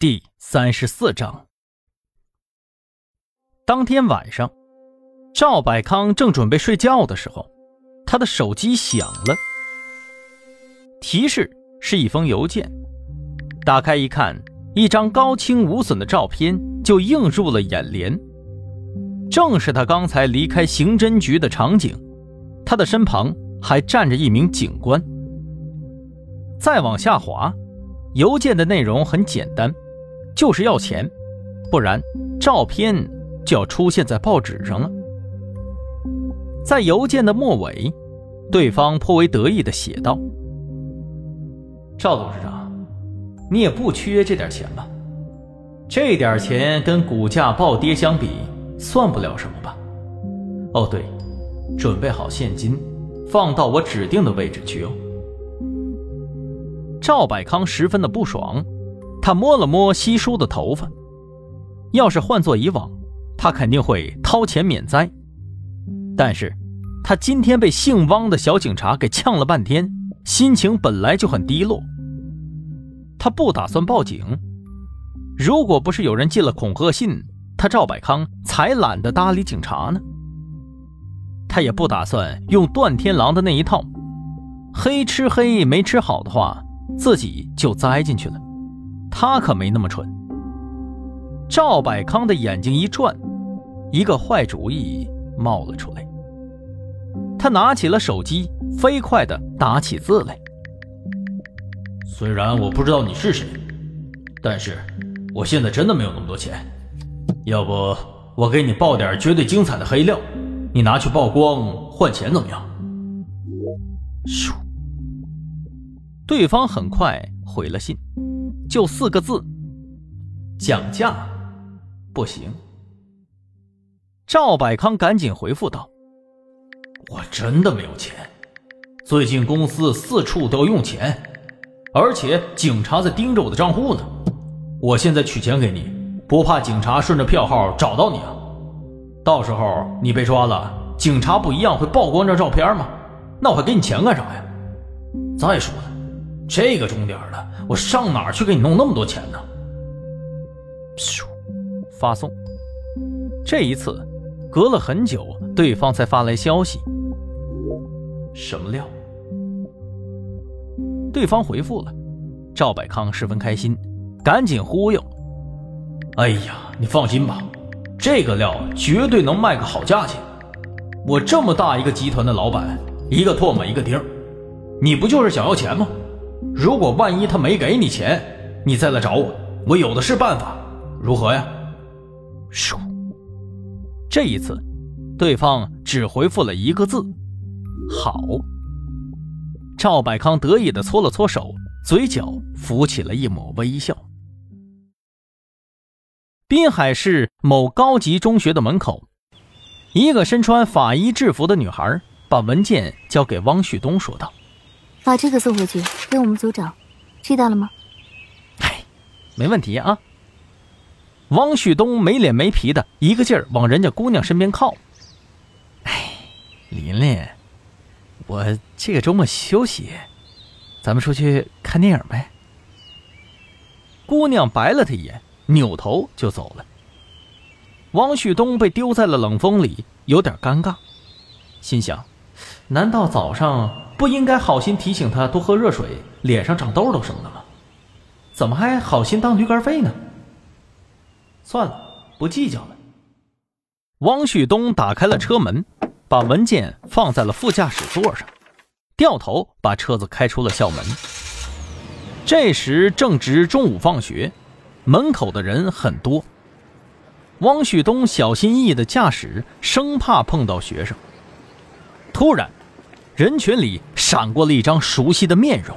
第三十四章。当天晚上，赵百康正准备睡觉的时候，他的手机响了，提示是一封邮件。打开一看，一张高清无损的照片就映入了眼帘，正是他刚才离开刑侦局的场景。他的身旁还站着一名警官。再往下滑，邮件的内容很简单。就是要钱，不然照片就要出现在报纸上了。在邮件的末尾，对方颇为得意的写道：“赵董事长，你也不缺这点钱吧？这点钱跟股价暴跌相比，算不了什么吧？哦，对，准备好现金，放到我指定的位置去哦。”赵百康十分的不爽。他摸了摸稀疏的头发，要是换做以往，他肯定会掏钱免灾。但是，他今天被姓汪的小警察给呛了半天，心情本来就很低落。他不打算报警，如果不是有人寄了恐吓信，他赵百康才懒得搭理警察呢。他也不打算用段天狼的那一套，黑吃黑没吃好的话，自己就栽进去了。他可没那么蠢。赵百康的眼睛一转，一个坏主意冒了出来。他拿起了手机，飞快地打起字来。虽然我不知道你是谁，但是我现在真的没有那么多钱。要不我给你爆点绝对精彩的黑料，你拿去曝光换钱怎么样？咻，对方很快回了信。就四个字，讲价不行。赵百康赶紧回复道：“我真的没有钱，最近公司四处都要用钱，而且警察在盯着我的账户呢。我现在取钱给你，不怕警察顺着票号找到你啊？到时候你被抓了，警察不一样会曝光这照片吗？那我还给你钱干啥呀？再说了，这个钟点了。”我上哪儿去给你弄那么多钱呢？咻，发送。这一次，隔了很久，对方才发来消息。什么料？对方回复了。赵百康十分开心，赶紧忽悠：“哎呀，你放心吧，这个料绝对能卖个好价钱。我这么大一个集团的老板，一个唾沫一个钉你不就是想要钱吗？”如果万一他没给你钱，你再来找我，我有的是办法，如何呀？咻！这一次，对方只回复了一个字：“好。”赵百康得意的搓了搓手，嘴角浮起了一抹微笑。滨海市某高级中学的门口，一个身穿法医制服的女孩把文件交给汪旭东，说道。把这个送回去给我们组长，知道了吗？哎，没问题啊。汪旭东没脸没皮的一个劲儿往人家姑娘身边靠。哎，琳琳，我这个周末休息，咱们出去看电影呗。姑娘白了他一眼，扭头就走了。汪旭东被丢在了冷风里，有点尴尬，心想：难道早上？不应该好心提醒他多喝热水，脸上长痘痘什么的吗？怎么还好心当驴肝肺呢？算了，不计较了。汪旭东打开了车门，把文件放在了副驾驶座上，掉头把车子开出了校门。这时正值中午放学，门口的人很多。汪旭东小心翼翼的驾驶，生怕碰到学生。突然。人群里闪过了一张熟悉的面容。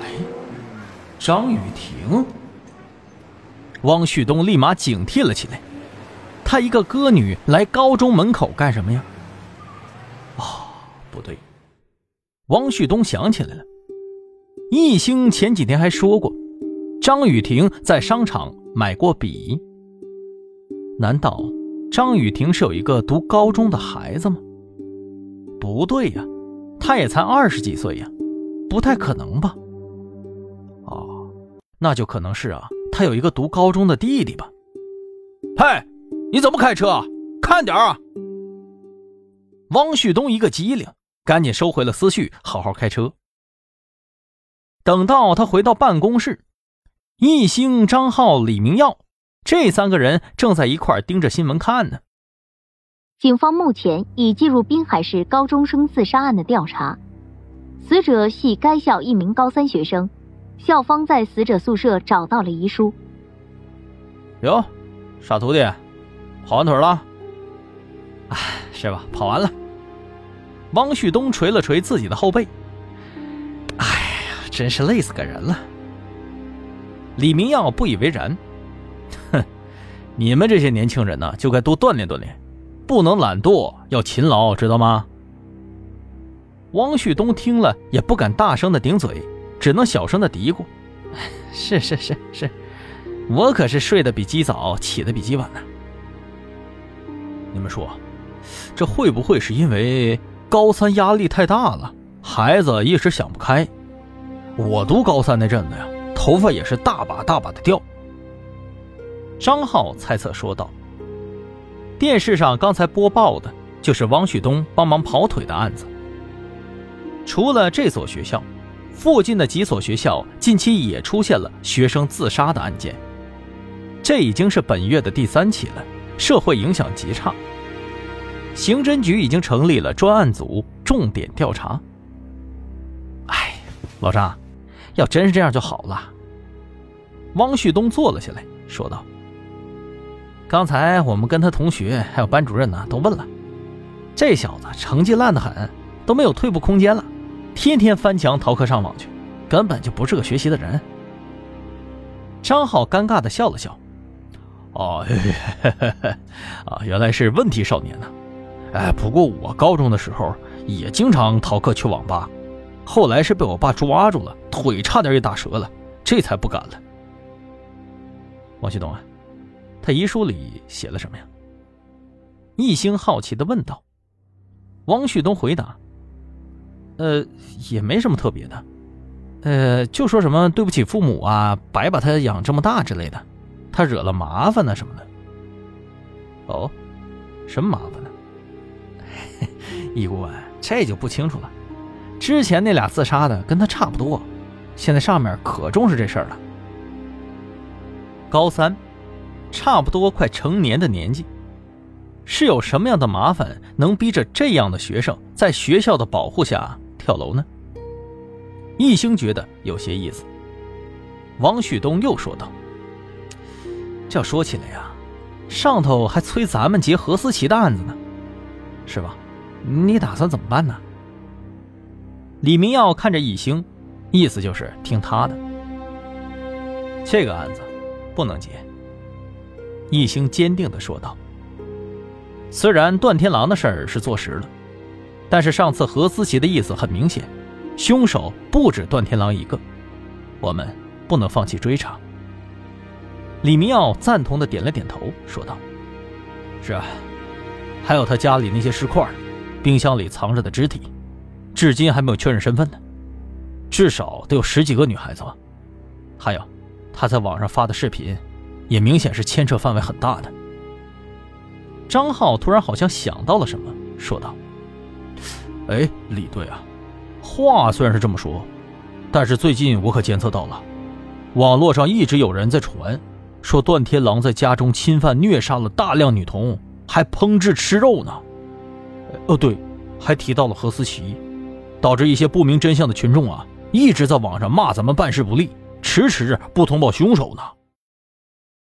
哎，张雨婷。汪旭东立马警惕了起来。他一个歌女来高中门口干什么呀？哦，不对。汪旭东想起来了，易兴前几天还说过，张雨婷在商场买过笔。难道张雨婷是有一个读高中的孩子吗？不对呀，他也才二十几岁呀，不太可能吧？哦，那就可能是啊，他有一个读高中的弟弟吧。嘿，你怎么开车？看点啊！汪旭东一个机灵，赶紧收回了思绪，好好开车。等到他回到办公室，易兴、张浩、李明耀这三个人正在一块盯着新闻看呢。警方目前已进入滨海市高中生自杀案的调查，死者系该校一名高三学生，校方在死者宿舍找到了遗书。哟，傻徒弟，跑完腿了？哎，是吧？跑完了。汪旭东捶了捶自己的后背。哎呀，真是累死个人了。李明耀不以为然，哼，你们这些年轻人呢，就该多锻炼锻炼。不能懒惰，要勤劳，知道吗？汪旭东听了也不敢大声的顶嘴，只能小声的嘀咕：“ 是是是是，我可是睡得比鸡早，起得比鸡晚呢。”你们说，这会不会是因为高三压力太大了，孩子一时想不开？我读高三那阵子呀，头发也是大把大把的掉。张浩猜测说道。电视上刚才播报的就是汪旭东帮忙跑腿的案子。除了这所学校，附近的几所学校近期也出现了学生自杀的案件。这已经是本月的第三起了，社会影响极差。刑侦局已经成立了专案组，重点调查。哎，老张，要真是这样就好了。汪旭东坐了下来，说道。刚才我们跟他同学还有班主任呢，都问了，这小子成绩烂得很，都没有退步空间了，天天翻墙逃课上网去，根本就不是个学习的人。张浩尴尬的笑了笑，哦，啊，原来是问题少年呢。哎，不过我高中的时候也经常逃课去网吧，后来是被我爸抓住了，腿差点也打折了，这才不敢了。王旭东啊。他遗书里写了什么呀？易兴好奇的问道。汪旭东回答：“呃，也没什么特别的，呃，就说什么对不起父母啊，白把他养这么大之类的，他惹了麻烦呢什么的。”哦，什么麻烦呢？易顾问，这就不清楚了。之前那俩自杀的跟他差不多，现在上面可重视这事儿了。高三。差不多快成年的年纪，是有什么样的麻烦能逼着这样的学生在学校的保护下跳楼呢？易兴觉得有些意思。王旭东又说道：“这要说起来呀，上头还催咱们结何思琪的案子呢，是吧？你打算怎么办呢？”李明耀看着易兴，意思就是听他的。这个案子不能结。易兴坚定地说道：“虽然段天狼的事儿是坐实了，但是上次何思琪的意思很明显，凶手不止段天狼一个，我们不能放弃追查。”李明耀赞同地点了点头，说道：“是啊，还有他家里那些尸块，冰箱里藏着的肢体，至今还没有确认身份呢，至少得有十几个女孩子吧？还有，他在网上发的视频。”也明显是牵扯范围很大的。张浩突然好像想到了什么，说道：“哎，李队啊，话虽然是这么说，但是最近我可监测到了，网络上一直有人在传，说段天狼在家中侵犯虐杀了大量女童，还烹制吃肉呢。哦，对，还提到了何思琪，导致一些不明真相的群众啊，一直在网上骂咱们办事不力，迟迟不通报凶手呢。”